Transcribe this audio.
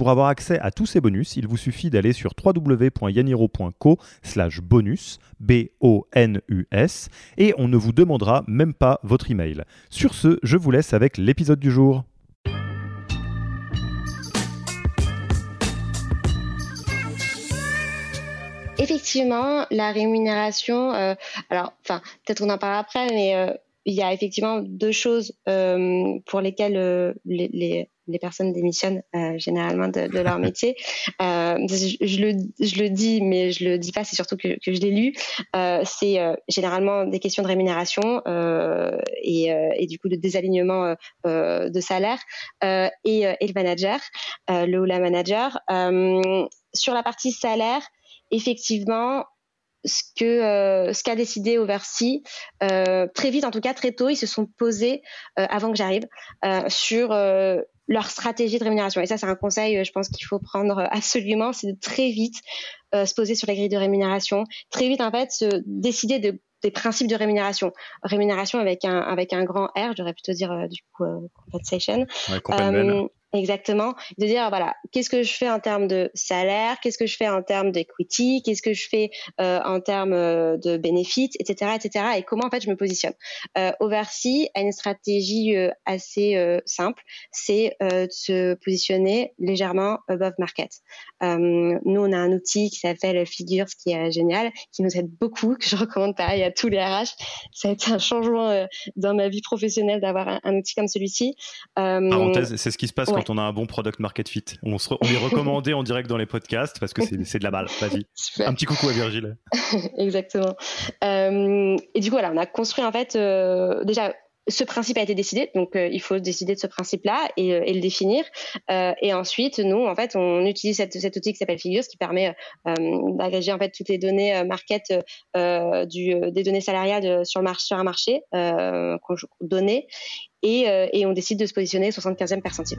Pour avoir accès à tous ces bonus, il vous suffit d'aller sur www.yaniro.co slash bonus, B-O-N-U-S, et on ne vous demandera même pas votre email. Sur ce, je vous laisse avec l'épisode du jour. Effectivement, la rémunération, euh, alors, enfin, peut-être on en parlera après, mais euh, il y a effectivement deux choses euh, pour lesquelles euh, les, les, les, personnes démissionnent euh, généralement de, de, leur métier. Je, je, le, je, le, dis, mais je le dis pas, c'est surtout que, que, je l'ai lu. C'est généralement des questions de rémunération et, et, du coup de désalignement de salaire et, et, le manager, le ou la manager. sur la partie salaire, effectivement, ce que euh, ce qu'a décidé Oversea euh, très vite en tout cas très tôt ils se sont posés euh, avant que j'arrive euh, sur euh, leur stratégie de rémunération. Et ça c'est un conseil je pense qu'il faut prendre absolument c'est de très vite se poser sur les grilles de rémunération. Très vite en fait se décider de des principes de rémunération. Rémunération avec un avec un grand R j'aurais plutôt dire du coup compensation. Ouais, Exactement. De dire, voilà, qu'est-ce que je fais en termes de salaire, qu'est-ce que je fais en termes d'equity, qu'est-ce que je fais euh, en termes euh, de bénéfices, etc., etc., et comment en fait je me positionne? Euh, Oversea a une stratégie euh, assez euh, simple, c'est de se positionner légèrement above market. nous, on a un outil qui s'appelle Figures, qui est génial, qui nous aide beaucoup, que je recommande pareil à tous les RH. Ça a été un changement dans ma vie professionnelle d'avoir un, outil comme celui-ci. Parenthèse, c'est ce qui se passe on a un bon product market fit. On, se, on est recommandé en direct dans les podcasts parce que c'est de la balle. Vas-y. Un petit coucou à Virgile. Exactement. Euh, et du coup, voilà, on a construit en fait euh, déjà ce principe a été décidé, donc euh, il faut décider de ce principe-là et, euh, le définir. Euh, et ensuite, nous, en fait, on utilise cet outil qui s'appelle Figures, qui permet d'agréger en fait toutes les données market des données salariales sur, un marché, données, et, et on décide de se positionner 75e percentile.